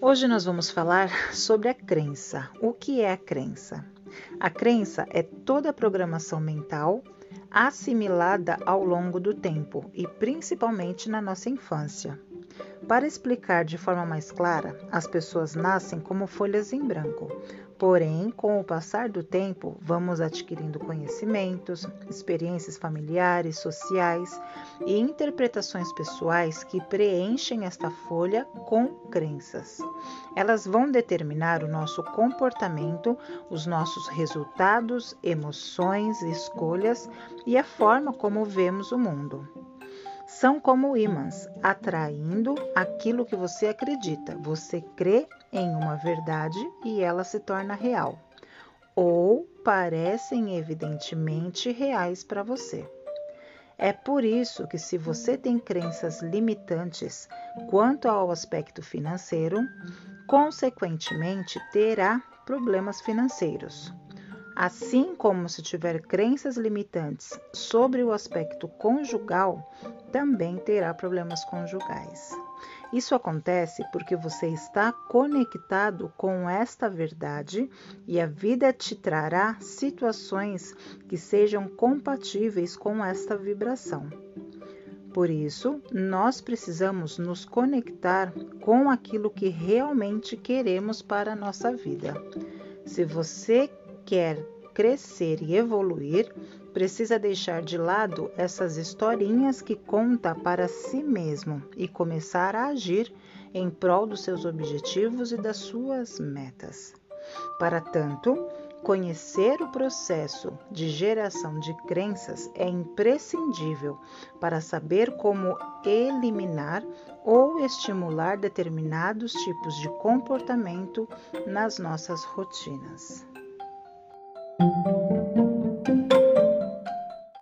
Hoje nós vamos falar sobre a crença. O que é a crença? A crença é toda a programação mental assimilada ao longo do tempo e principalmente na nossa infância. Para explicar de forma mais clara, as pessoas nascem como folhas em branco, Porém, com o passar do tempo, vamos adquirindo conhecimentos, experiências familiares, sociais e interpretações pessoais que preenchem esta folha com crenças. Elas vão determinar o nosso comportamento, os nossos resultados, emoções, escolhas e a forma como vemos o mundo são como ímãs, atraindo aquilo que você acredita. Você crê em uma verdade e ela se torna real, ou parecem evidentemente reais para você. É por isso que, se você tem crenças limitantes quanto ao aspecto financeiro, consequentemente terá problemas financeiros. Assim como se tiver crenças limitantes sobre o aspecto conjugal, também terá problemas conjugais. Isso acontece porque você está conectado com esta verdade e a vida te trará situações que sejam compatíveis com esta vibração. Por isso, nós precisamos nos conectar com aquilo que realmente queremos para a nossa vida. Se você quer crescer e evoluir, precisa deixar de lado essas historinhas que conta para si mesmo e começar a agir em prol dos seus objetivos e das suas metas. Para tanto, conhecer o processo de geração de crenças é imprescindível para saber como eliminar ou estimular determinados tipos de comportamento nas nossas rotinas.